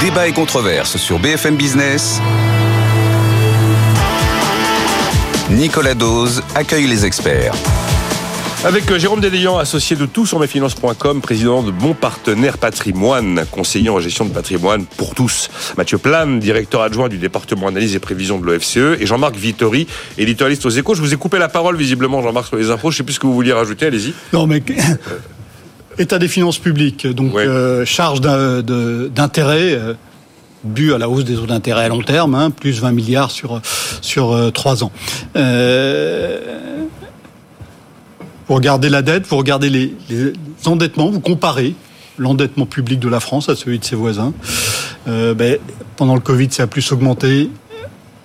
Débat et controverse sur BFM Business. Nicolas Dose accueille les experts. Avec euh, Jérôme Dédéian, associé de tout sur mesfinances.com, président de Bon Partenaire Patrimoine, conseiller en gestion de patrimoine pour tous. Mathieu Plane, directeur adjoint du département analyse et prévision de l'OFCE. Et Jean-Marc Vittori, éditorialiste aux échos. Je vous ai coupé la parole visiblement, Jean-Marc, sur les infos. Je ne sais plus ce que vous vouliez rajouter, allez-y. Non, mais état des finances publiques, donc Ouais. euh, charge d'intérêt. euh, dû à la hausse des taux d'intérêt à long terme, hein, plus 20 milliards sur sur euh, trois ans. Euh, vous regardez la dette, vous regardez les, les endettements, vous comparez l'endettement public de la France à celui de ses voisins. Euh, ben, pendant le Covid, ça a plus augmenté.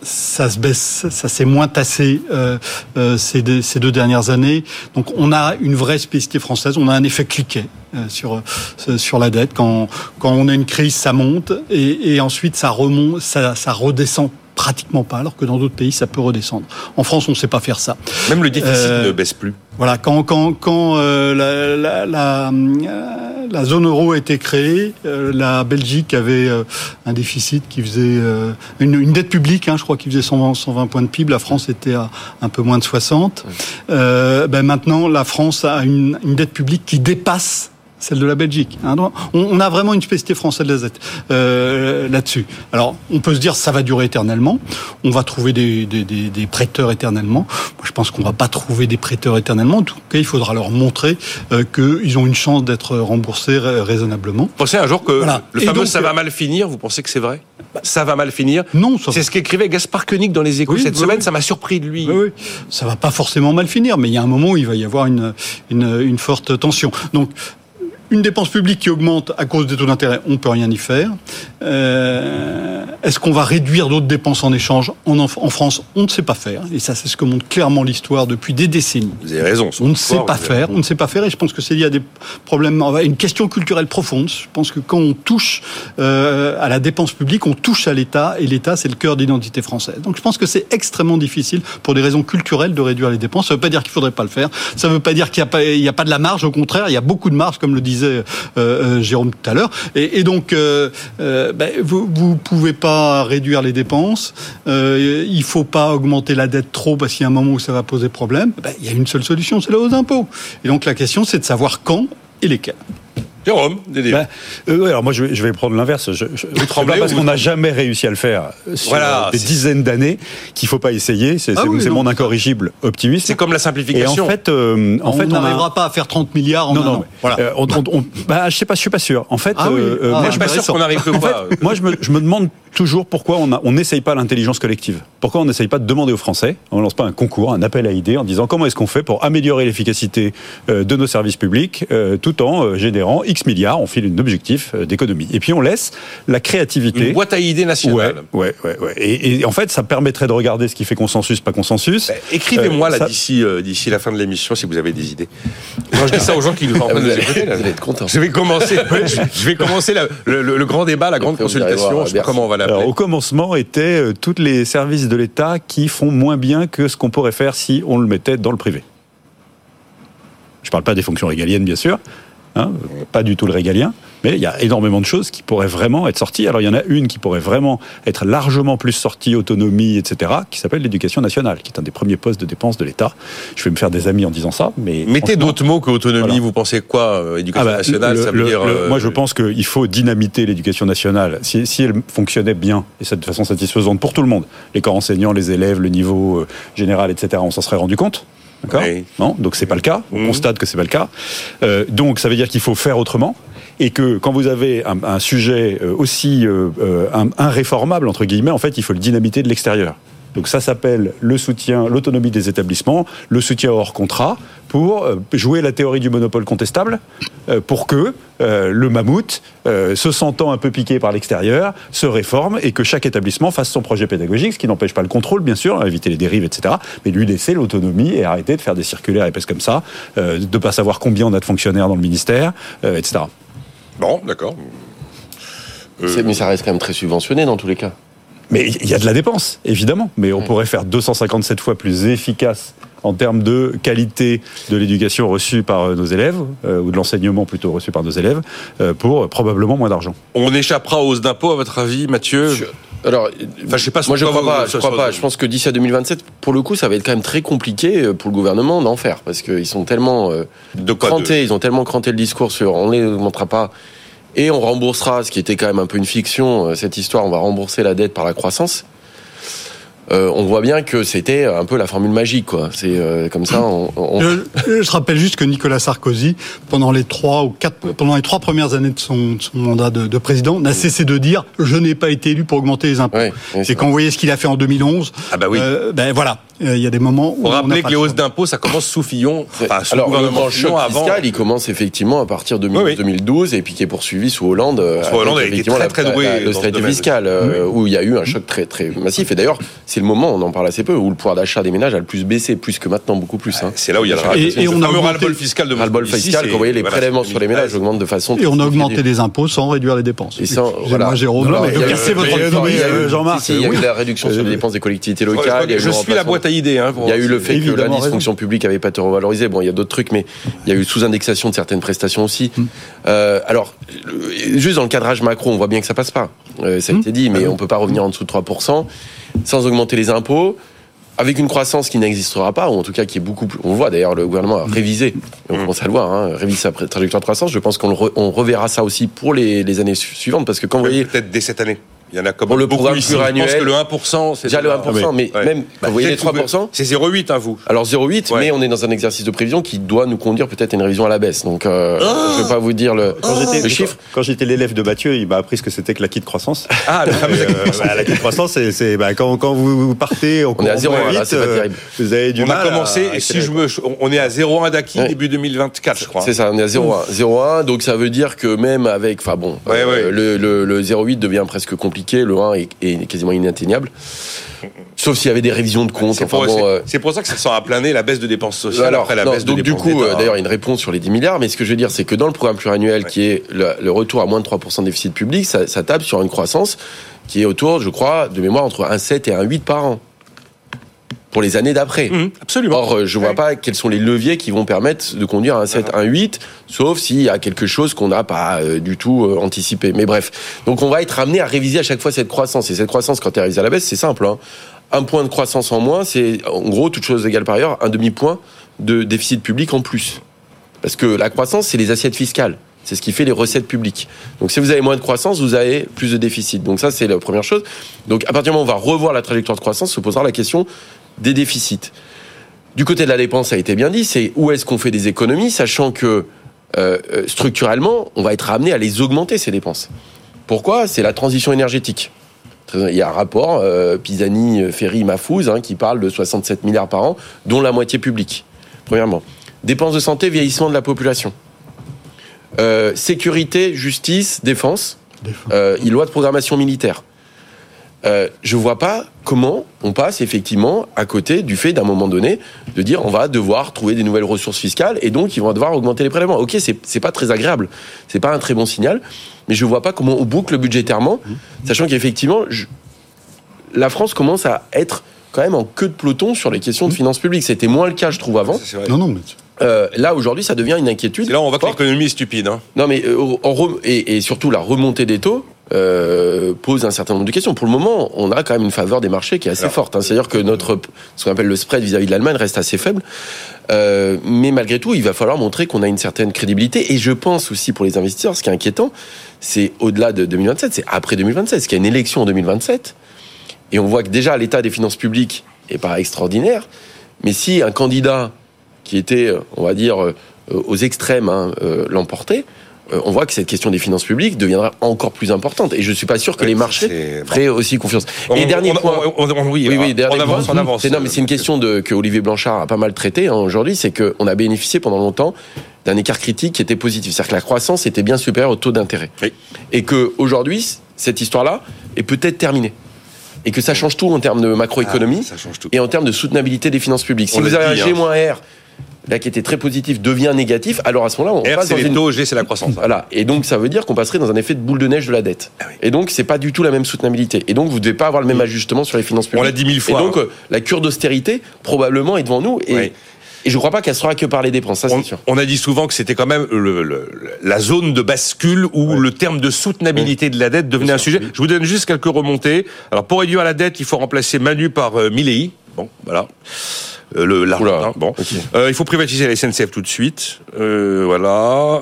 Ça se baisse, ça s'est moins tassé euh, euh, ces, deux, dernières années. Donc on a une vraie spécificité française, on a un effet cliquet euh, sur euh, sur la dette. Quand quand on a une crise, ça monte et, et ensuite ça remonte, ça, ça redescend pratiquement pas, alors que dans d'autres pays ça peut redescendre. En France, on ne sait pas faire ça. Même le déficit Euh, ne baisse plus. Voilà, quand quand quand euh, la, la, la, euh, la zone euro a été créée, euh, la Belgique avait euh, un déficit qui faisait euh, une, une dette publique, hein, je crois, qui faisait 120, 120 points de PIB. La France était à un peu moins de 60. Euh, ben maintenant, la France a une, une dette publique qui dépasse celle de la Belgique. hein. On, a vraiment une spécificité française de la dette euh, là-dessus. Alors, on peut se dire ça va durer éternellement. On va trouver des, des, des, des prêteurs éternellement. Moi, je pense qu'on va pas trouver des prêteurs éternellement. En tout cas, il faudra leur montrer euh, qu'ils ont une chance d'être remboursés ra- raisonnablement. Vous pensez un jour que Voilà. le fameux donc, ça va mal finir, vous pensez que c'est vrai? Ça va mal finir Non, ça C'est ce qu'écrivait Gaspard Koenig dans les échos Oui, cette oui, semaine, oui. ça m'a surpris de lui. Oui, oui. Ça va pas forcément mal finir, mais il y a un moment où il va y avoir une, une, une forte tension. Donc, une dépense publique qui augmente à cause des taux d'intérêt, on peut rien y faire. Euh, Est-ce qu'on va réduire d'autres dépenses en échange en, en France? On ne sait pas faire. Et ça, c'est ce que montre clairement l'histoire depuis des décennies. Vous avez raison. son On ne sait pas faire, on ne sait pas faire, et je pense que c'est lié à des problèmes, une question culturelle profonde. Je pense que quand on touche euh, à la dépense publique, on touche à l'État, et l'État c'est le cœur d'identité française. Donc je pense que c'est extrêmement difficile pour des raisons culturelles de réduire les dépenses. Ça ne veut pas dire qu'il faudrait pas le faire. Ça ne veut pas dire qu'il n'y a pas de la marge. Au contraire, il y a beaucoup de marge, comme le disait euh, euh, Jérôme tout à l'heure. Et, donc euh, ben, vous vous pouvez pas réduire les dépenses. Il faut pas augmenter la dette trop parce qu'il y a un moment où ça va poser problème. Ben, il y a une seule solution, c'est la hausse d'impôts. Et donc la question, c'est de savoir quand et lesquels. Jérôme, Dédé. Ben, euh, ouais, alors moi je vais, je vais prendre l'inverse. Je, je, tremblez pas parce qu'on vous n'a jamais réussi à le faire sur Voilà, euh, des dizaines d'années qu'il faut pas essayer. C'est Ah oui, mon incorrigible optimisme. c'est comme la Et simplification. en fait, euh, en on fait, on a- n'arrivera pas à faire 30 milliards en non, un non, an. Voilà. euh, on, on- on- bah, je sais pas, je suis pas sûr. En fait, Ah oui. euh, Ah, euh, moi, je suis pas sûr qu'on arrive que En fait, moi, je me, je me demande toujours pourquoi on n'essaye pas l'intelligence collective. Pourquoi on n'essaye pas de demander aux Français, on lance pas un concours, un appel à idées, en disant comment est-ce qu'on fait pour améliorer l'efficacité euh, de nos services publics, euh, tout en euh, générant X milliards, on file un objectif euh, d'économie. Et puis on laisse la créativité. Une boîte à idées nationale. ouais, ouais, ouais. Et, et en fait, ça permettrait de regarder ce qui fait consensus, pas consensus. Ben, Écrivez-moi Euh, là ça- d'ici euh, d'ici la fin de l'émission si vous avez des idées. Moi, je dis ça aux gens qui nous en train de nous écouter. là. Vous allez être content. Je vais commencer. je, vais commencer la- le, le- le grand débat, la grande Après, consultation. voir, Je sais pas comment on va l'appeler. au commencement étaient euh, tous les services de l'État qui font moins bien que ce qu'on pourrait faire si on le mettait dans le privé. Je ne parle pas des fonctions régaliennes, bien sûr, hein, pas du tout le régalien, mais il y a énormément de choses qui pourraient vraiment être sorties. Alors il y en a une qui pourrait vraiment être largement plus sortie, autonomie, etc., qui s'appelle l'éducation nationale, qui est un des premiers postes de dépenses de l'État. Je vais me faire des amis en disant ça, mais Mettez d'autres mots que autonomie. Voilà. Vous pensez quoi euh, Éducation ah bah, nationale, le- ça veut le- dire. le- euh, moi, je pense qu'il faut dynamiter l'éducation nationale. Si, si elle fonctionnait bien et ça de façon satisfaisante pour tout le monde, les corps enseignants, les élèves, le niveau euh, général, etc., on s'en serait rendu compte. D'accord Oui. Non Donc c'est pas le cas. On Mhm. constate que c'est pas le cas. Euh, donc ça veut dire qu'il faut faire autrement et que quand vous avez un, un sujet euh, aussi euh, euh, un- irréformable entre guillemets, en fait, il faut le dynamiter de l'extérieur. Donc ça s'appelle le soutien, l'autonomie des établissements, le soutien hors contrat pour euh, jouer la théorie du monopole contestable, euh, pour que euh, le mammouth, se sentant un peu piqué par l'extérieur, se réforme et que chaque établissement fasse son projet pédagogique, ce qui n'empêche pas le contrôle, bien sûr, hein, éviter les dérives, etc. Mais lui laisser l'autonomie et arrêter de faire des circulaires épaisses comme ça, de pas savoir combien on a de fonctionnaires dans le ministère, etc. Bon, d'accord. Euh, Mais ça reste quand même très subventionné dans tous les cas. Mais il y a de la dépense, évidemment. Mais on pourrait faire 257 fois plus efficace en termes de qualité de l'éducation reçue par euh, nos élèves, euh, ou de l'enseignement plutôt reçu par nos élèves, euh, pour probablement moins d'argent. On échappera aux hausses d'impôts, à votre avis, Mathieu Je- Alors, Enfin, je sais pas moi je crois vous- pas. Je crois pas. Je pense que d'ici à 2027, pour le coup, ça va être quand même très compliqué pour le gouvernement d'en faire parce qu'ils sont tellement euh, De quoi crantés, ils ont tellement cranté le discours sur on les augmentera pas et on remboursera, ce qui était quand même un peu une fiction. Cette histoire, on va rembourser la dette par la croissance. Euh, on voit bien que c'était un peu la formule magique, quoi. C'est euh, comme ça. On, on- Je, je rappelle juste que Nicolas Sarkozy, pendant les trois ou quatre, pendant les trois premières années de son, de son mandat de, de président, n'a cessé de dire je n'ai pas été élu pour augmenter les impôts. Ouais, ouais, Et c'est quand vous voyez ce qu'il a fait en 2011, Ah bah oui. euh, ben voilà, Euh, il y a des moments où Pour on rappeler n'a que les hausses d'impôts, ça commence sous Fillon. Enfin, sous Alors, le le gouvernement choc avant. fiscal, il commence effectivement à partir de Oui, oui. 2012 et puis qui est poursuivi sous Hollande. euh, Sous Hollande, avec, effectivement, très, la- très la- doué la- ce l'austérité domaine. fiscale, euh, où il y a eu un choc très, très massif. Et d'ailleurs, c'est le moment, on en parle assez peu, où le pouvoir d'achat des ménages a le plus baissé, plus que maintenant, beaucoup plus. hein. C'est là où il y a le Et- et on a ras-le-bol fiscal de Ras-le-bol fiscal, quand vous voyez les voilà, prélèvements sur les ménages 2013. augmentent de façon. Et on a augmenté les impôts sans réduire les dépenses. Et sans- voilà. Jérôme, votre Euh, Jean-Marc, il y a eu oui. la réduction sur les Euh, dépenses des collectivités locales. je le suis la remplacement- boîte à idées. Hein, pour- Il y a eu le fait que l'indice fonction publique avait pas été revalorisé. Bon, il y a d'autres trucs, mais il y a eu sous-indexation de certaines prestations aussi. Euh, alors, juste dans le cadrage macro, on voit bien que ça passe pas. Euh, ça a été dit, mais on peut pas revenir en dessous de 3% sans augmenter les impôts. Avec une croissance qui n'existera pas, ou en tout cas qui est beaucoup plus. On le voit d'ailleurs, le gouvernement a révisé, on commence à le voir, hein, révisé sa trajectoire de croissance. Je pense qu'on re- reverra ça aussi pour les, les années su- suivantes, parce que quand vous voyez Peut-être dès cette année. Il y en a comme Pour le beaucoup programme ici. Je pense pluriannuel, que le 1%, c'est déjà le 1%, mais Ouais. même Bah, vous voyez les peut-être que 3%, C'est 0,8, hein, vous. Alors 0,8, Ouais. mais on est dans un exercice de prévision qui doit nous conduire peut-être à une révision à la baisse. Donc euh, je vais pas vous dire le, Quand j'étais- le chiffre. Quand j'étais l'élève de Mathieu, il m'a appris ce que c'était que l'acquis de croissance. Ah, le fameux Et, euh, bah, l'acquis de croissance, c'est bah, quand, quand vous partez au On est à zéro, là, c'est pas terrible. vous avez du on mal. a commencé, à si je me, on est à 0,1 d'acquis début 2024, je crois. C'est ça, on est à 0,1. 0,1, donc ça veut dire que même avec, enfin bon, euh, le 0,8 devient presque compliqué, le 1 est, est quasiment inatteignable. Sauf s'il y avait des révisions de compte. C'est Enfin pour, bon, c'est- euh, c'est pour ça que ça sent à plein nez la baisse de dépenses sociales alors, après la non, baisse de donc du dépenses coup, d'État. euh, d'ailleurs, il y a une réponse sur les 10 milliards, mais ce que je veux dire, c'est que dans le programme pluriannuel, qui est le, le retour à moins de 3% de déficit public, ça, ça tape sur une croissance qui est autour, je crois, de mémoire, entre 1,7 et 1,8 par an. Pour les années d'après. Mmh, absolument. Or, je vois pas quels sont les leviers qui vont permettre de conduire à un 7, un 8, sauf s'il y a quelque chose qu'on n'a pas euh, du tout euh, anticipé. Mais bref. Donc, on va être amené à réviser à chaque fois cette croissance. Et cette croissance, quand elle est révisée à la baisse, c'est simple. hein. Un point de croissance en moins, c'est, en gros, toute chose égale par ailleurs, un demi-point de déficit public en plus. Parce que la croissance, c'est les assiettes fiscales. C'est ce qui fait les recettes publiques. Donc, si vous avez moins de croissance, vous avez plus de déficit. Donc, ça, c'est la première chose. Donc, à partir du moment où on va revoir la trajectoire de croissance, se posera la question des déficits. Du côté de la dépense, ça a été bien dit, c'est où est-ce qu'on fait des économies, sachant que euh, euh, structurellement, on va être amené à les augmenter, ces dépenses. Pourquoi? C'est la transition énergétique. Il y a un rapport, euh, Pisani, Ferry, Mafouz, hein, qui parle de 67 milliards par an, dont la moitié publique, premièrement. Dépenses de santé, vieillissement de la population. Euh, sécurité, justice, défense, Défense. et loi de programmation militaire. Euh, je vois pas comment on passe effectivement à côté du fait d'un moment donné de dire on va devoir trouver des nouvelles ressources fiscales et donc ils vont devoir augmenter les prélèvements. Ok, c'est pas très agréable, c'est pas un très bon signal, mais je vois pas comment on boucle budgétairement, sachant qu'effectivement je- la France commence à être quand même en queue de peloton sur les questions de finances publiques. C'était moins le cas, je trouve, avant. Ça, c'est vrai. Non, non, mais Euh, là aujourd'hui, ça devient une inquiétude. Là on voit que l'économie est stupide. Hein. Non, mais euh, en rem- et, et surtout la remontée des taux euh, pose un certain nombre de questions. Pour le moment, on a quand même une faveur des marchés qui est assez Alors, forte. hein. C'est-à-dire que notre ce qu'on appelle le spread vis-à-vis de l'Allemagne reste assez faible. Euh, mais malgré tout, il va falloir montrer qu'on a une certaine crédibilité. Et je pense aussi pour les investisseurs, ce qui est inquiétant, c'est au-delà de 2027, c'est après 2027, parce qu'il y a une élection en 2027. Et on voit que déjà l'état des finances publiques est pas extraordinaire. Mais si un candidat qui était, on va dire, euh, aux extrêmes hein, euh, l'emportait, on voit que cette question des finances publiques deviendra encore plus importante. Et je suis pas sûr que Oui, les marchés c'est- feraient aussi confiance. On- et dernier on- point. on- oui, Oui, oui, on dernier avance, point. on avance. C'est, non, mais c'est une question de, que Olivier Blanchard a pas mal traité hein, aujourd'hui, c'est qu'on a bénéficié pendant longtemps d'un écart critique qui était positif. C'est-à-dire que la croissance était bien supérieure au taux d'intérêt. Oui. Et que aujourd'hui, cette histoire-là est peut-être terminée. Et que ça change tout en termes de macroéconomie Ah, ça change tout. et en termes de soutenabilité des finances publiques. Si On vous avez un dit, G-R là qui était très positif, devient négatif, alors à ce moment-là, on R, passe c'est dans les une taux, G, c'est la croissance. voilà. Et donc, ça veut dire qu'on passerait dans un effet de boule de neige de la dette. Et donc, c'est pas du tout la même soutenabilité. Et donc, vous devez pas avoir le même ajustement sur les finances publiques. On l'a dit mille fois, Et donc, hein. euh, la cure d'austérité, probablement, est devant nous. Et, Oui. et je crois pas qu'elle sera que par les dépenses. Ça, c'est On, sûr. on a dit souvent que c'était quand même le- le- la zone de bascule où le terme de soutenabilité de la dette devenait un sujet. Je vous donne juste quelques remontées. Alors pour réduire la dette, il faut remplacer Manu par euh, Milley. Bon, voilà. Euh, le bon. Euh, il faut privatiser la SNCF tout de suite. Euh, voilà.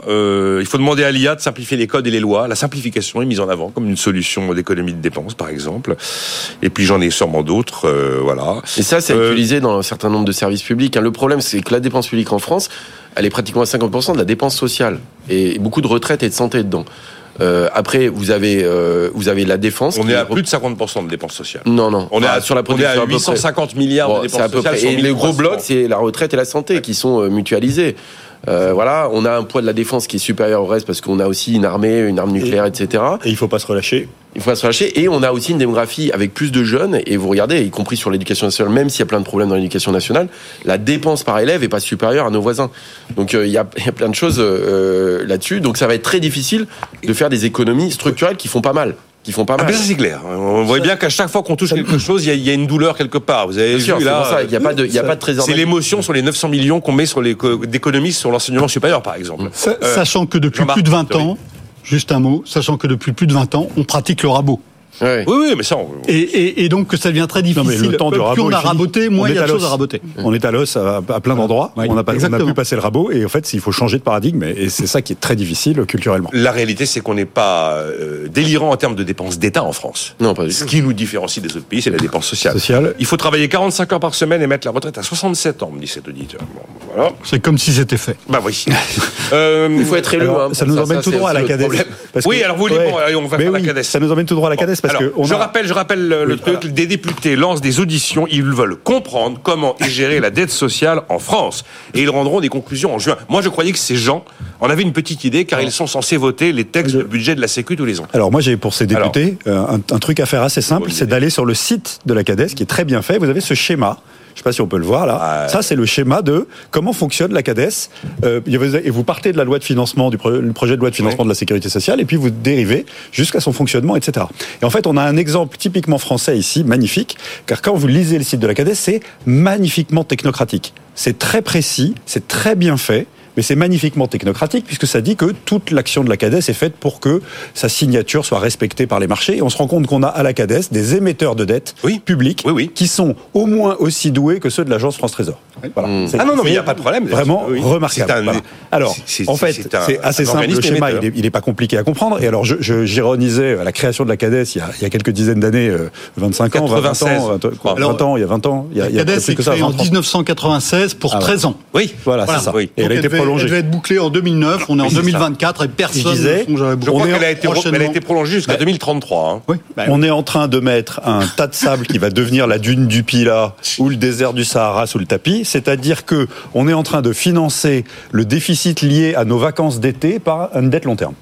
Il faut demander à l'IA de simplifier les codes et les lois. La simplification est mise en avant comme une solution d'économie de dépenses, par exemple. Et puis j'en ai sûrement d'autres. voilà. Et ça, c'est utilisé dans un certain nombre de services publics. hein. Le problème, c'est que la dépense publique en France, elle est pratiquement à 50% de la dépense sociale. Et beaucoup de retraite et de santé dedans. Euh, après, vous avez, euh, vous avez la défense. On est à plus de 50% de dépenses sociales. Non, non. On est Ah, à, sur la on est production. à à peu près. 850 milliards de c'est dépenses à peu sociales. près. Et le gros 1300. bloc, c'est la retraite et la santé qui sont euh, mutualisés. Euh, voilà, on a un poids de la défense qui est supérieur au reste parce qu'on a aussi une armée, une arme nucléaire, etc. Et il faut pas se relâcher. Il faut pas se lâcher. Et on a aussi une démographie avec plus de jeunes. Et vous regardez, y compris sur l'éducation nationale, même s'il y a plein de problèmes dans l'éducation nationale, la dépense par élève est pas supérieure à nos voisins. Donc euh, il y, a, il y a plein de choses euh, là-dessus. Donc ça va être très difficile de faire des économies structurelles qui font pas mal. Qui font pas Ah, mais ça c'est clair. On voit bien qu'à chaque fois qu'on touche quelque chose, il y a- il y, a une douleur quelque part. Vous avez Bien vu là. Il n'y a pas de, il y a pas de trésor. C'est l'émotion sur les 900 millions qu'on met sur les d'économies sur l'enseignement supérieur, par exemple. Euh, Sachant que depuis plus de 20 oui. ans, juste un mot, sachant que depuis plus de 20 ans, on pratique le rabot. Ouais. Oui, oui, mais ça. on- Et, et, et donc que ça devient très Non, difficile. mais le temps du plus rabot on a raboté, moins il y a de choses à raboter. On est à l'os à, à plein d'endroits. Oui, on n'a pas, on a exactement. pu passer le rabot. Et en fait, il faut changer de paradigme. Et c'est ça qui est très difficile culturellement. La réalité, c'est qu'on n'est pas euh, délirant en termes de dépenses d'État en France. Non, pas du Ce tout. qui nous différencie des autres pays, c'est la dépense sociale. Social. Il faut travailler 45 heures par semaine et mettre la retraite à 67 ans, me dit cet auditeur. Bon, voilà. C'est comme si c'était fait. Bah oui. Euh, Il faut être élu. Alors, hein, ça nous emmène ça, tout droit à la. Parce Oui, alors vous voulez- bon, allez, on va faire la CADES. Ça nous emmène tout droit à la CADES parce Alors, que on je a- rappelle, je rappelle le, truc. Des députés lancent des auditions. Ils veulent comprendre comment est gérée la dette sociale en France, et ils rendront des conclusions en juin. Moi, je croyais que ces gens en avaient une petite idée, car ils sont censés voter les textes de budget de la Sécu tous les ans. Alors moi j'ai pour ces députés euh, un, un truc à faire assez simple, c'est d'aller sur le site de la CADES qui est très bien fait. Vous avez ce schéma. Je sais pas si on peut le voir là. Ouais. Ça c'est le schéma de comment fonctionne la CADES. Euh, et vous partez de la loi de financement du pro- le projet de loi de financement de la sécurité sociale et puis vous dérivez jusqu'à son fonctionnement, etc. Et en fait on a un exemple typiquement français ici, magnifique, car quand vous lisez le site de la CADES, c'est magnifiquement technocratique. C'est très précis, c'est très bien fait. Mais c'est magnifiquement technocratique puisque ça dit que toute l'action de la CADES est faite pour que sa signature soit respectée par les marchés. Et on se rend compte qu'on a à la CADES des émetteurs de dettes Oui. publiques Oui, oui. qui sont au moins aussi doués que ceux de l'agence France Trésor. Voilà. Mm. C'est- Ah non, non, mais il n'y a pas de problème. Vraiment Oui. remarquable. C'est un- Voilà. Alors, en fait, c'est assez un simple. Le schéma, il est, il est pas compliqué à comprendre. Et alors, je, je- j'ironisais à la création de la CADES il y a, il y a quelques dizaines d'années, euh, 25 ans, 20 ans, 96, 20, je crois. 20 ans, il y a 20 ans, il y a, il y a CADES plus est que ça, créée en 20 ans. 1996 pour Ah ouais. 13 ans. Oui. Voilà, Voilà. c'est ça. Oui. Et elle a été prolongée. Elle devait être bouclée en 2009. On est en Oui, c'est ça. 2024 et personne Je ne songe à la Je boucler. crois On est qu'elle a, été, prochainement. elle a été prolongée jusqu'à 2033. hein. Oui. bah, On est en train de mettre un tas de sable qui va devenir la dune du Pila ou le désert du Sahara sous le tapis, c'est-à-dire que on est en train de financer le déficit lié à nos vacances d'été par une dette long terme.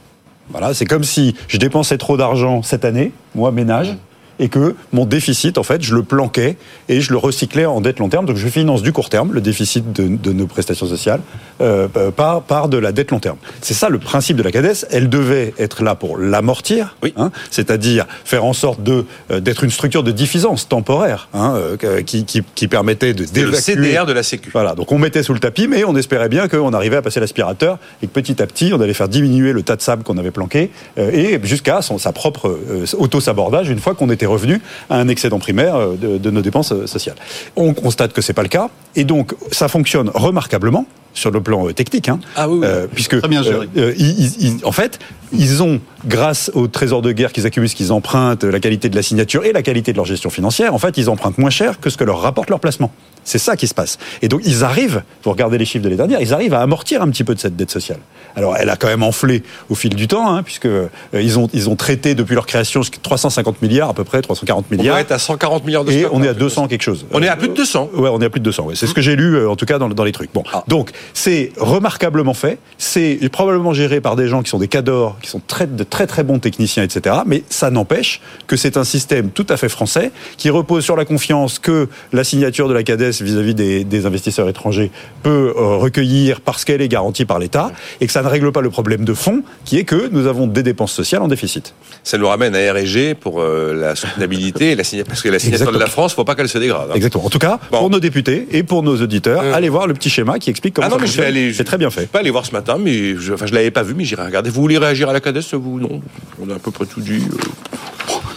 Voilà, c'est comme si je dépensais trop d'argent cette année, moi ménage, et que mon déficit, en fait, je le planquais et je le recyclais en dette long terme. Donc je finance du court terme, le déficit de, de nos prestations sociales, euh, euh, par, par de la dette long terme. C'est ça le principe de la CADES. Elle devait être là pour l'amortir, Oui. hein, c'est-à-dire faire en sorte de euh, d'être une structure de diffusance temporaire hein, euh, qui, qui, qui permettait de C'est le d'évacuer- CDR de la Sécu. voilà, donc on mettait sous le tapis, mais on espérait bien qu'on arrivait à passer l'aspirateur et que petit à petit, on allait faire diminuer le tas de sable qu'on avait planqué euh, et jusqu'à son- sa propre euh, auto-sabordage une fois qu'on était revenu à un excédent primaire euh, de, de nos dépenses euh, sociales. On constate que c'est pas le cas et donc ça fonctionne remarquablement sur le plan euh, technique, hein, Ah oui, oui. euh, puisque Très bien géré. euh, euh, ils- ils- ils- en fait, ils ont, grâce au trésor de guerre qu'ils accumulent, ce qu'ils empruntent, la qualité de la signature et la qualité de leur gestion financière, en fait, ils empruntent moins cher que ce que leur rapporte leur placement. C'est ça qui se passe. Et donc, ils arrivent, vous regardez les chiffres de l'année dernière, ils arrivent à amortir un petit peu de cette dette sociale. Alors, elle a quand même enflé au fil du temps, hein, puisque euh, ils ont ils ont traité depuis leur création jusqu'à 350 milliards à peu près, 340 On milliards. va être à 140 milliards de Et on est à 200 quelque chose. On est à plus de 200. Ouais, on est à plus de 200. ouais. C'est ce que j'ai lu, euh, en tout cas, dans, dans les trucs. Bon, Ah. donc c'est remarquablement fait. C'est probablement géré par des gens qui sont des cadors, qui sont très, de très très bons techniciens, etc. Mais ça n'empêche que c'est un système tout à fait français qui repose sur la confiance que la signature de la CADES vis-à-vis des, des investisseurs étrangers peut euh, recueillir parce qu'elle est garantie par l'État et que ça ne règle pas le problème de fond qui est que nous avons des dépenses sociales en déficit. Ça nous ramène à R&G pour euh, la soutenabilité, et la parce que la signature de la. France, faut pas qu'elle se dégrade. hein. Exactement. En tout cas, Bon. pour nos députés et pour nos auditeurs, Euh. allez voir le petit schéma qui explique comment Ah non, mais je vais aller. C'est très bien Je fait. vais pas aller voir ce matin, mais je, enfin, je l'avais pas vu, mais j'irai regarder. Vous voulez réagir à la CADES, vous Non. On a à peu près tout dit.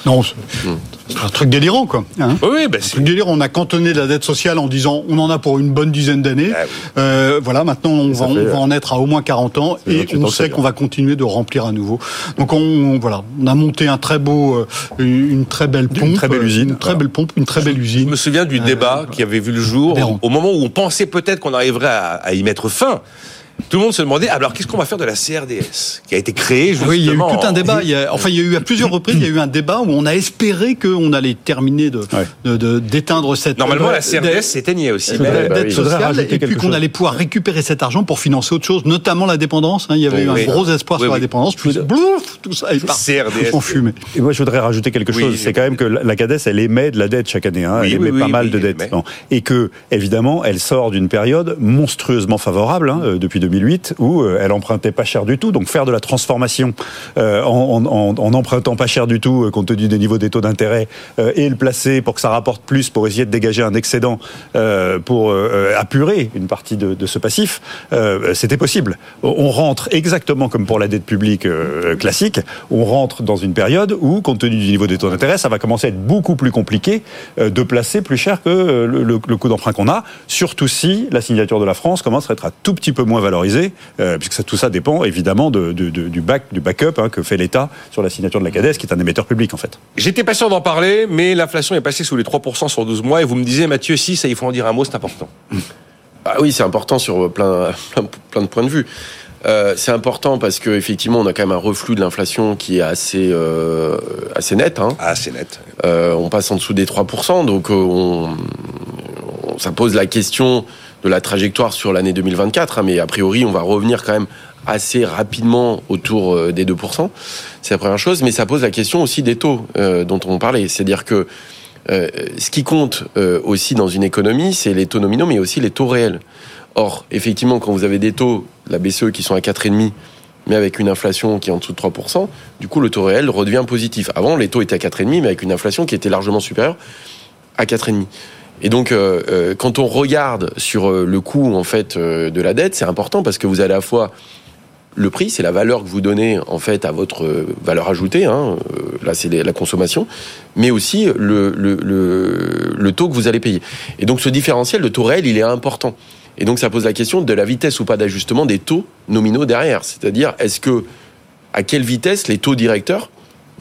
Euh. Non, c'est un truc délirant, quoi. hein. Oui, oui, ben un truc délirant. On a cantonné la dette sociale en disant on en a pour une bonne dizaine d'années. Ah oui. Euh, voilà, maintenant on va, on fait, va en être à au moins 40 ans et 28 ans on sait qu'on va continuer de remplir à nouveau. Donc on, on- voilà, on a monté un très beau, euh, une, une très belle pompe, très belle euh, usine, une très voilà. belle pompe, une très belle Je usine. me souviens du débat qui avait vu le jour au moment où on pensait peut-être qu'on arriverait à, à y mettre fin. Tout le monde se demandait alors qu'est-ce qu'on va faire de la CRDS qui a été créée justement. Oui, il y a eu tout un débat. Il y a, enfin, il y a eu à plusieurs reprises, il y a eu un débat où on a espéré qu'on allait terminer de, Ouais. de- de- d'éteindre cette Normalement, la de- CRDS s'éteignait aussi. faudrait- la bah dette oui. Sociale et puis qu'on allait pouvoir récupérer cet argent pour financer autre chose, notamment la dépendance. hein. Il y avait Oui, eu un oui. gros espoir Oui, sur la dépendance, puis blouf, tout ça est parti CRDS. en fumée. Et moi, je voudrais rajouter quelque Oui, chose. C'est quand même que la la CADES, elle émet de la dette chaque année. Hein. Oui, elle oui, émet oui, pas mal oui, de dettes. Et que, évidemment, elle sort d'une période monstrueusement favorable hein, euh, depuis 2008, où euh, elle empruntait pas cher du tout. Donc, faire de la transformation euh, en, empruntant pas cher du tout, euh, compte tenu des niveaux des taux d'intérêt, et le placer pour que ça rapporte plus, pour essayer de dégager un excédent, pour apurer une partie de, ce passif, c'était possible. On rentre exactement comme pour la dette publique classique, on rentre dans une période où, compte tenu du niveau des taux d'intérêt, ça va commencer à être beaucoup plus compliqué de placer plus cher que le, le- le coût d'emprunt qu'on a, surtout si la signature de la France commence à être un tout petit peu moins valorisée, euh, puisque ça- tout ça dépend évidemment de- de- de- du, back, du backup hein, que fait l'État sur la signature de la CADES, qui est un émetteur public en fait. J'étais pas sûr d'en parler, mais l'inflation est passée sous les 3% sur 12 mois et vous me disiez, Mathieu, si, ça, il faut en dire un mot, c'est important. Ah oui, c'est important sur plein, plein, plein de points de vue. Euh, c'est important parce que effectivement, on a quand même un reflux de l'inflation qui est assez euh, assez net. Hein. Ah, c'est net. Euh, on passe en dessous des 3%, donc euh, on, on- ça pose la question de la trajectoire sur l'année 2024. hein, mais a priori, on va revenir quand même assez rapidement autour euh, des 2%. C'est la première chose, mais ça pose la question aussi des taux euh, dont on parlait. C'est-à-dire que euh, ce qui compte aussi dans une économie, c'est les taux nominaux, mais aussi les taux réels. Or, effectivement, quand vous avez des taux, la BCE, qui sont à 4,5, mais avec une inflation qui est en dessous de 3%, du coup, le taux réel redevient positif. Avant, les taux étaient à 4,5, mais avec une inflation qui était largement supérieure à 4,5. Et donc, euh, euh, quand on regarde sur euh, le coût en fait de la dette, c'est important parce que vous avez à la fois le prix, c'est la valeur que vous donnez en fait à votre valeur ajoutée. Hein, là, c'est la consommation, mais aussi le, le, le, le taux que vous allez payer. Et donc, ce différentiel de taux réel, il est important. Et donc, ça pose la question de la vitesse ou pas d'ajustement des taux nominaux derrière. C'est-à-dire, est-ce que à quelle vitesse les taux directeurs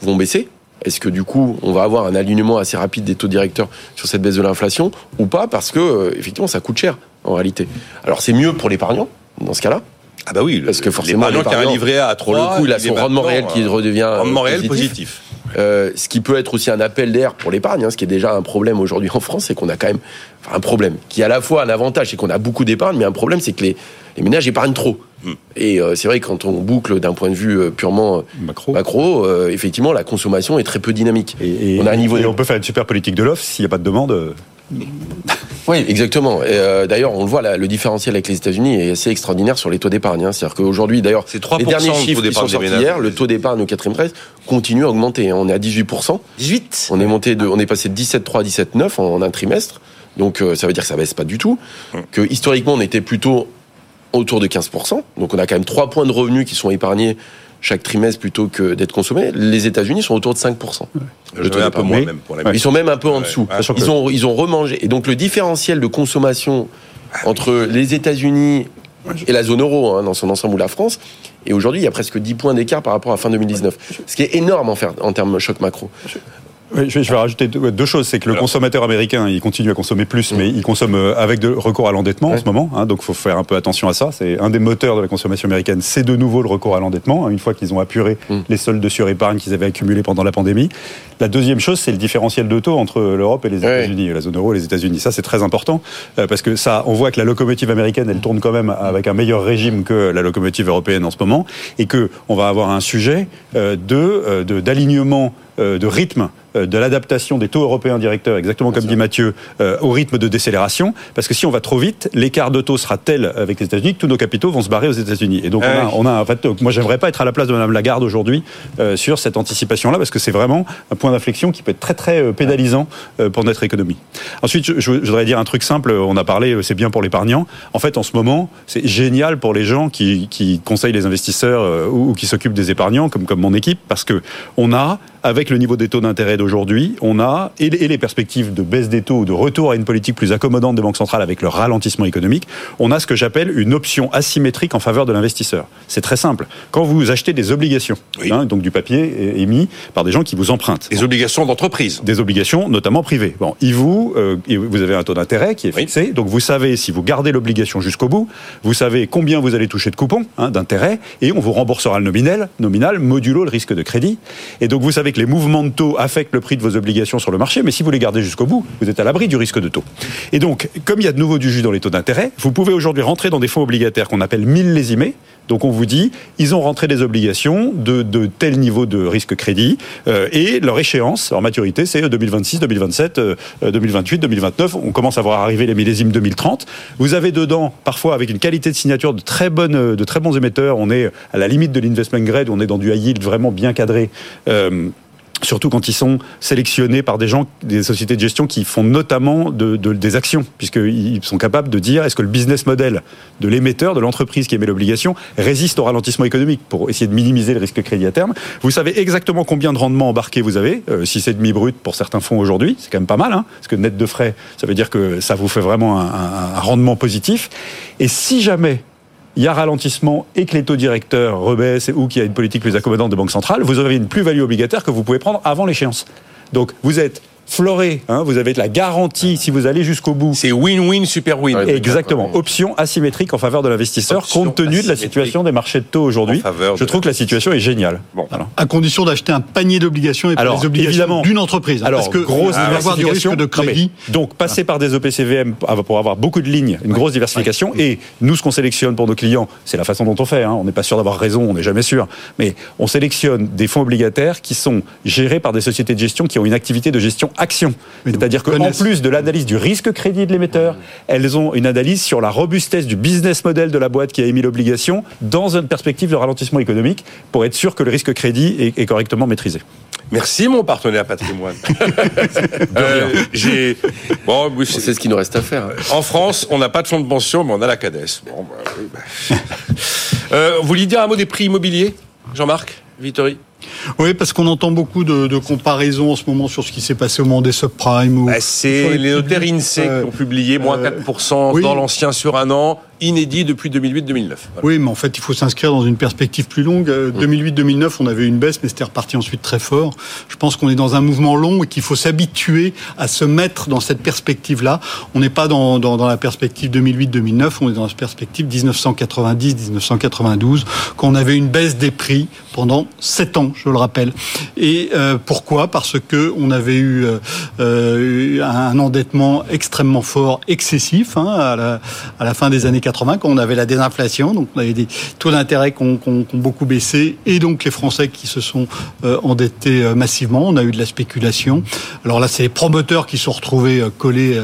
vont baisser Est-ce que du coup, on va avoir un alignement assez rapide des taux directeurs sur cette baisse de l'inflation ou pas? Parce que euh, effectivement, ça coûte cher en réalité. Alors, c'est mieux pour l'épargnant dans ce cas-là. Ah bah oui, Parce que forcément, l'épargnant qui a un livret A à 3, Pour le coup, il a son rendement réel maintenant, qui euh, redevient euh, rendement réel positif. positif. Euh, ce qui peut être aussi un appel d'air pour l'épargne, hein, ce qui est déjà un problème aujourd'hui en France, c'est qu'on a quand même enfin, un problème qui est à la fois un avantage, c'est qu'on a beaucoup d'épargne, mais un problème, c'est que les, les ménages épargnent trop. Et euh, c'est vrai que quand on boucle d'un point de vue euh, purement euh, Macro. macro, euh, effectivement, la consommation est très peu dynamique. Et, et- on a un niveau et de- on peut faire une super politique de l'offre s'il n'y a pas de demande. Oui, exactement. Et, euh, d'ailleurs, on le voit, là, le différentiel avec les États-Unis est assez extraordinaire sur les taux d'épargne. hein. C'est-à-dire qu'aujourd'hui, d'ailleurs, C'est 3% les derniers chiffres qui d'épargne sont sortis ménages. hier, le taux d'épargne au quatrième trimestre continue à augmenter. On est à 18%. 18 On est monté de, on est passé de 17,3 à 17,9 en, en un trimestre. Donc euh, ça veut dire que ça baisse pas du tout. Que historiquement on était plutôt autour de 15%. Donc on a quand même trois points de revenus qui sont épargnés chaque trimestre plutôt que d'être consommés. Les États-Unis sont autour de 5%. Je taux vais un peu d'épargne. moins Mais- même pour la Ils sont même un peu en dessous. Ouais, Ils ont, ils ont remangé. Et donc le différentiel de consommation entre les États-Unis et la zone euro, hein, dans son ensemble, ou la France, et aujourd'hui il y a presque 10 points d'écart par rapport à fin 2019. Ce qui est énorme en, faire, en termes de choc macro. Oui, je, vais, rajouter deux, deux choses. C'est que le Alors. consommateur américain, il continue à consommer plus, mais il consomme euh, avec de recours à l'endettement en ce moment. Hein, donc, il faut faire un peu attention à ça. C'est un des moteurs de la consommation américaine. C'est de nouveau le recours à l'endettement. hein, une fois qu'ils ont apuré Mm. les soldes de surépargne qu'ils avaient accumulés pendant la pandémie. La deuxième chose, c'est le différentiel de taux entre l'Europe et les. États-Unis, la zone euro et les États-Unis. Ça, c'est très important euh, parce que ça, on voit que la locomotive américaine, elle tourne quand même avec un meilleur régime que la locomotive européenne en ce moment, et que on va avoir un sujet euh, de euh, de- d'alignement de rythme de l'adaptation des taux européens directeurs, exactement comme dit Mathieu, euh, au rythme de décélération, parce que si on va trop vite, l'écart de taux sera tel avec les États-Unis que tous nos capitaux vont se barrer aux États-Unis. Et donc on, a, on a, en fait, moi j'aimerais pas être à la place de Madame Lagarde aujourd'hui euh, sur cette anticipation-là, parce que c'est vraiment un point d'inflexion qui peut être très très euh, pénalisant euh, pour notre économie. Ensuite, je, voudrais dire un truc simple. On a parlé, euh, c'est bien pour l'épargnant. En fait, en ce moment, c'est génial pour les gens qui, conseillent les investisseurs ou, ou qui s'occupent des épargnants, comme comme mon équipe, parce que on a avec le niveau des taux d'intérêt d'aujourd'hui, on a, et les, et perspectives de baisse des taux ou de retour à une politique plus accommodante des banques centrales avec le ralentissement économique, on a ce que j'appelle une option asymétrique en faveur de l'investisseur. C'est très simple. Quand vous achetez des obligations, Oui. hein, donc du papier émis par des gens qui vous empruntent, Les obligations d'entreprise. des obligations, notamment privées. Bon, ils vous, euh, vous avez un taux d'intérêt qui est Oui. fixé, donc vous savez si vous gardez l'obligation jusqu'au bout, vous savez combien vous allez toucher de coupons hein, d'intérêt, et on vous remboursera le nominal, nominal modulo le risque de crédit. Et donc vous savez que les mouvements de taux affectent le prix de vos obligations sur le marché, mais si vous les gardez jusqu'au bout, vous êtes à l'abri du risque de taux. Et donc, comme il y a de nouveau du jus dans les taux d'intérêt, vous pouvez aujourd'hui rentrer dans des fonds obligataires qu'on appelle millésimés. Donc on vous dit, ils ont rentré des obligations de, de tel niveau de risque crédit euh, et leur échéance, leur maturité, c'est 2026, 2027, euh, 2028, 2029. On commence à voir arriver les millésimes 2030. Vous avez dedans, parfois avec une qualité de signature de très bonnes, euh, de très bons émetteurs. On est à la limite de l'investment grade, on est dans du high yield vraiment bien cadré. Euh, Surtout quand ils sont sélectionnés par des gens, des sociétés de gestion qui font notamment de, de- des actions, puisqu'ils sont capables de dire est-ce que le business model de l'émetteur, de l'entreprise qui émet l'obligation, résiste au ralentissement économique pour essayer de minimiser le risque crédit à terme? Vous savez exactement combien de rendement embarqué vous avez, euh, si c'est demi brut pour certains fonds aujourd'hui, c'est quand même pas mal, hein, parce que net de frais, ça veut dire que ça vous fait vraiment un, un- un rendement positif. Et si jamais il y a ralentissement et que les taux directeurs rebaissent ou qu'il y a une politique plus accommodante de banque centrale, vous avez une plus-value obligataire que vous pouvez prendre avant l'échéance. Donc vous êtes floré, hein, vous avez de la garantie si vous allez jusqu'au bout. C'est win-win, super win. Ouais, Exactement. Option asymétrique en faveur de l'investisseur, compte tenu de la situation des marchés de taux aujourd'hui. Je trouve que la situation est géniale. Bon. À condition d'acheter un panier d'obligations et pas Alors, les obligations d'une entreprise. hein, Alors, parce que grosse va avoir du risque diversification. de mais, crédit. donc, passer par des OPCVM pour avoir beaucoup de lignes, une grosse diversification. Et nous, ce qu'on sélectionne pour nos clients, c'est la façon dont on fait. hein. On n'est pas sûr d'avoir raison, on n'est jamais sûr. Mais on sélectionne des fonds obligataires qui sont gérés par des sociétés de gestion qui ont une activité de gestion action. C'est-à-dire qu'en plus de l'analyse du risque crédit de l'émetteur, elles ont une analyse sur la robustesse du business model de la boîte qui a émis l'obligation dans une perspective de ralentissement économique pour être sûr que le risque crédit est, est correctement maîtrisé. Merci mon partenaire patrimoine. Euh, j'ai bon, oui, c'est- ce qu'il nous reste à faire. en France, on n'a pas de fonds de pension, mais on a la CADES. Bon, bah, oui, bah. Euh, vous vouliez dire un mot des prix immobiliers, Jean-Marc? Vittori Oui, parce qu'on entend beaucoup de, de comparaisons en ce moment sur ce qui s'est passé au moment des subprimes. Ou Bah, sur C'est les notaires INSEE euh, qui ont publié moins euh, 4% oui. dans l'ancien sur un an, inédit depuis 2008-2009. Voilà. Oui, mais en fait, il faut s'inscrire dans une perspective plus longue. Euh, 2008-2009, on avait une baisse, mais c'était reparti ensuite très fort. Je pense qu'on est dans un mouvement long et qu'il faut s'habituer à se mettre dans cette perspective-là. On n'est pas dans, dans, dans la perspective 2008-2009, on est dans la perspective 1990-1992, quand on avait une baisse des prix pendant sept ans, je le rappelle. Et euh, pourquoi? Parce que on avait eu euh, euh, un endettement extrêmement fort, excessif, hein, à, la, fin des années 80, quand on avait la désinflation, donc on avait des taux d'intérêt qui ont, beaucoup baissé, et donc les Français qui se sont endettés massivement. On a eu de la spéculation. Alors là, c'est les promoteurs qui sont retrouvés collés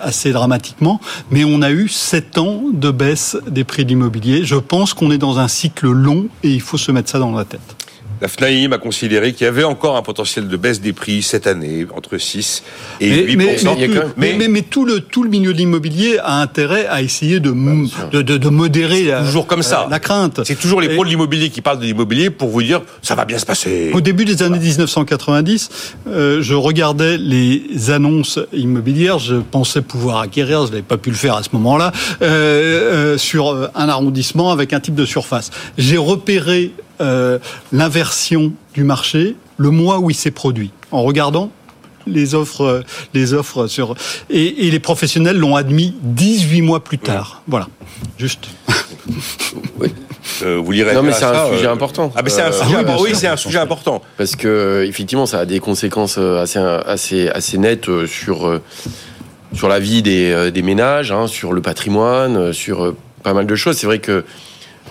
assez dramatiquement, mais on a eu sept ans de baisse des prix de l'immobilier. Je pense qu'on est dans un cycle long et il faut se mettre ça dans la tête. La FNAIM a considéré qu'il y avait encore un potentiel de baisse des prix cette année, entre 6 et 8%. mais, mais, il y a tout, quand même- mais- mais- mais tout le tout le milieu de l'immobilier a intérêt à essayer de m- de, de, de modérer la, toujours comme ça. la crainte. C'est toujours les Et- pros de l'immobilier qui parlent de l'immobilier pour vous dire ça va bien se passer. Au début des années 1990, euh, je regardais les annonces immobilières. Je pensais pouvoir acquérir, je n'avais pas pu le faire à ce moment-là, euh, euh, sur un arrondissement avec un type de surface. J'ai repéré euh, l'inversion du marché. le mois où il s'est produit, en regardant les offres, euh, les offres sur et, et les professionnels l'ont admis 18 mois plus tard. Voilà, juste. Euh, vous lirez Non, mais c'est un ça, sujet euh, important. Ah, mais c'est un sujet, oui, important. oui, c'est un sujet important. Parce que effectivement, ça a des conséquences assez assez assez nettes sur sur la vie des, des ménages, hein, sur le patrimoine, sur pas mal de choses. C'est vrai que euh,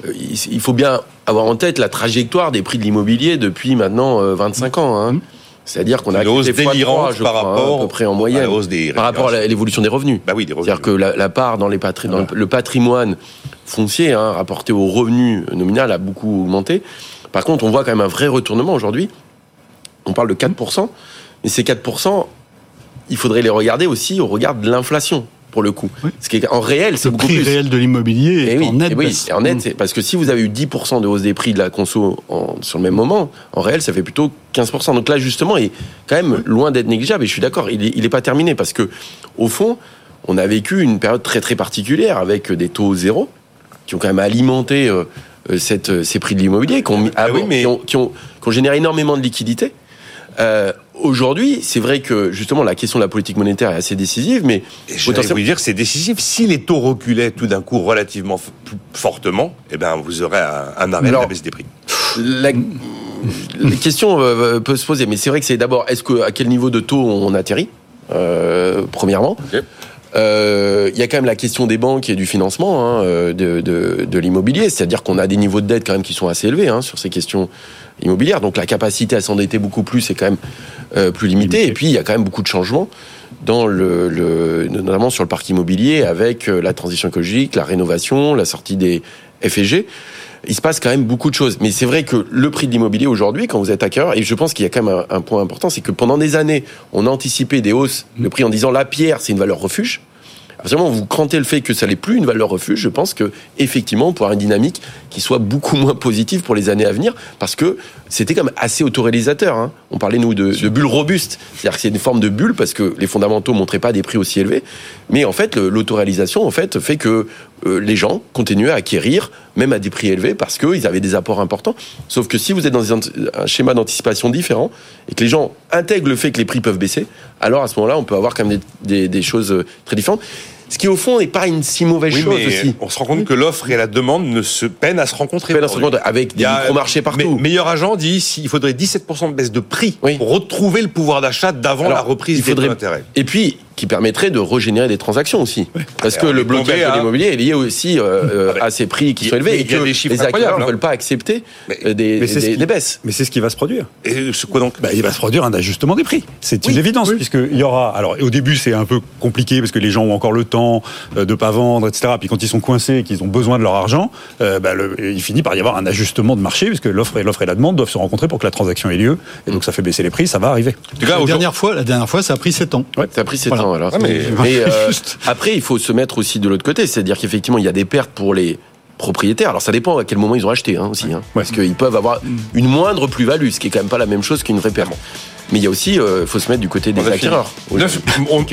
il il faut bien avoir en tête la trajectoire des prix de l'immobilier depuis maintenant euh, 25 ans. hein. C'est-à-dire qu'on a Une hausse délirante trois, je par crois, hein, rapport à peu près en à moyenne la hausse des par rapport à l'évolution des revenus. Bah oui. C'est-à-dire que la, la part dans, les patri- dans le- le patrimoine foncier, hein, rapporté au revenu nominal, a beaucoup augmenté. Par contre, on voit quand même un vrai retournement aujourd'hui. On parle de 4%, mais ces 4%, il faudrait les regarder aussi au regard de l'inflation, pour le coup. Oui. Ce qui est en réel, c'est Le beaucoup prix plus. réel de l'immobilier est Et oui, en net et oui, baisse. en net, c'est parce que si vous avez eu 10% de hausse des prix de la conso en- sur le même moment, en réel, ça fait plutôt 15%. Donc là, justement, est quand même loin d'être négligeable. Et je suis d'accord, il n'est pas terminé parce que, au fond, on a vécu une période très très particulière avec des taux zéro qui ont quand même alimenté euh, euh, cette, euh, ces prix de l'immobilier, qui, ont mis- Ah oui, qui mais- ont, qui, ont, qui ont généré énormément de liquidités. Euh, Aujourd'hui, c'est vrai que justement la question de la politique monétaire est assez décisive, mais potentiellement- vous dire que c'est décisif. Si les taux reculaient tout d'un coup relativement fortement, eh ben, vous aurez un, un arrêt de Alors- la baisse des prix. La, la question euh, peut se poser, mais c'est vrai que c'est d'abord est-ce que à quel niveau de taux on atterrit euh, Premièrement. Euh, il y a quand même la question des banques et du financement hein, de, de, de l'immobilier, c'est-à-dire qu'on a des niveaux de dette quand même qui sont assez élevés hein, sur ces questions immobilières, donc la capacité à s'endetter beaucoup plus est quand même euh, plus limitée. Et puis il y a quand même beaucoup de changements dans le, le notamment sur le parc immobilier avec euh, la transition écologique, la rénovation, la sortie des FG il se passe quand même beaucoup de choses. Mais c'est vrai que le prix de l'immobilier aujourd'hui, quand vous êtes acquéreur, et je pense qu'il y a quand même un, un point important, c'est que pendant des années, on a anticipé des hausses de prix en disant la pierre, c'est une valeur refuge. Absolument, vous crantez le fait que ça n'est plus une valeur refuge. Je pense que effectivement, on pourra avoir une dynamique qui soit beaucoup moins positive pour les années à venir, parce que c'était quand même assez autoréalisateur. Hein. On parlait nous de, de bulle robuste, c'est-à-dire que c'est une forme de bulle parce que les fondamentaux montraient pas des prix aussi élevés, mais en fait, l'autoréalisation en fait fait que euh, les gens continuaient à acquérir même à des prix élevés parce qu'ils avaient des apports importants. Sauf que si vous êtes dans un schéma d'anticipation différent et que les gens intègrent le fait que les prix peuvent baisser, alors à ce moment-là, on peut avoir quand même des, des- des choses euh, très différentes. Ce qui, au fond, n'est pas une si mauvaise Oui, chose mais aussi. on se rend compte que l'offre et la demande ne se peinent à se rencontrer. Ce aujourd'hui. monde avec Il des micro-marchés partout. Me- meilleur agent dit s'il faudrait 17% de baisse de prix Oui. pour retrouver le pouvoir d'achat d'avant la reprise il des taux d'intérêt. Et puis, qui permettrait de régénérer des transactions aussi. Parce que le blocage à- de l'immobilier est lié aussi euh, euh, Ah ben, à ces prix qui sont élevés mais et que des chiffres les acquéreurs ne hein. veulent pas accepter Mais- euh, des, mais c'est ce des- qui- des baisses. Mais c'est ce qui va se produire. Et ce quoi donc? Bah, il va se produire un ajustement des prix. C'est une évidence, puisqu'il y aura. Alors, au début, c'est un peu compliqué parce que les gens ont encore le temps euh, de pas vendre, etc. Puis quand ils sont coincés et qu'ils ont besoin de leur argent, euh, bah, le- il finit par y avoir un ajustement de marché, puisque l'offre et l'offre et la demande doivent se rencontrer pour que la transaction ait lieu. Et donc, ça fait baisser les prix, ça va arriver. En tout cas, La dernière fois, la dernière fois, ça a pris 7 ans. Ça a pris 7 Voilà. ans Ouais, mais- Mais, euh, après, il faut se mettre aussi de l'autre côté, c'est-à-dire qu'effectivement, il y a des pertes pour les propriétaires. Alors ça dépend à quel moment ils ont acheté hein, aussi, hein. parce qu'ils peuvent avoir une moindre plus-value, ce qui est quand même pas la même chose qu'une vraie perte. Mais il y a aussi, il faut se mettre du côté des acquéreurs.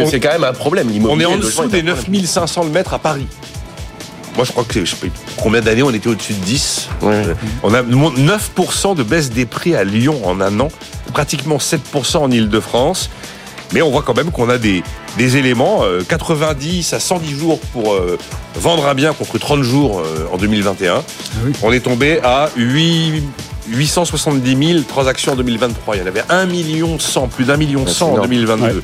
c'est quand même un problème. On est en dessous des un problème. 9500 le mètre à Paris. Moi, je crois que je sais pas combien d'années on était au-dessus de 10. Ouais. Euh, On a 9% de baisse des prix à Lyon en un an, pratiquement 7% en Ile-de-France. Mais on voit quand même qu'on a des, des éléments, euh, 90 à 110 jours pour euh, vendre un bien contre 30 jours euh, en 2021. oui. On est tombé à 8, 870 000 transactions en 2023. Il y en avait 1 million 100, plus d'un million Ouais, 100 c'est en énorme. 2022. Ouais.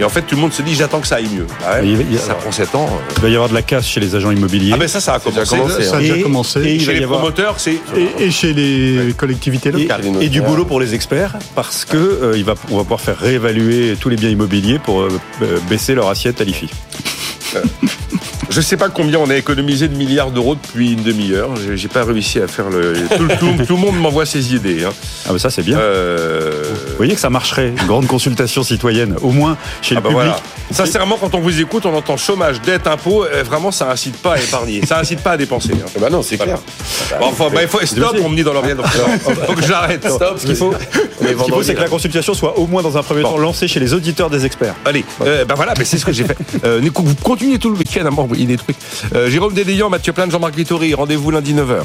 Et en fait, tout le monde se dit j'attends que ça aille mieux. Ah ouais, Il a- ça prend 7 ans. euh. Il va y avoir de la casse chez les agents immobiliers. Ah ben ça, ça a déjà commencé. commencé, Ça a Et- déjà commencé. et Chez les avoir- promoteurs, c'est Et, et chez les collectivités locales. les et du boulot pour les experts parce que euh, il va, on va pouvoir faire réévaluer tous les biens immobiliers pour euh, euh, baisser leur assiette à l'IFI. Je sais pas combien on a économisé de milliards d'euros depuis une demi-heure. J'ai- pas réussi à faire le. Tout, tout- tout le monde m'envoie ses idées. hein. Ah ben ça c'est bien. Euh, Vous voyez que ça marcherait, une grande consultation citoyenne, au moins chez ah le bah public. voilà. Sincèrement, quand on vous écoute, on entend chômage, dette, impôts. euh, Vraiment, ça incite pas à épargner. Ça incite pas à dépenser. hein. Ah Bah non, c'est Voilà. clair. Bon, enfin, bah, il faut stop. On me dit dans l'oreille. donc, Faut que j'arrête. Stop, ce qu'il faut. Ce qu'il faut, c'est que la consultation soit au moins dans un premier Bon. temps lancée chez les auditeurs des experts. Allez, euh, ben voilà, ben c'est ce que j'ai fait. Euh, Nico, vous continuez tout le week-end à m'envoyer trucs. Euh, Jérôme Dédéian, Mathieu Plane, Jean-Marc Vittori, rendez-vous lundi 9h.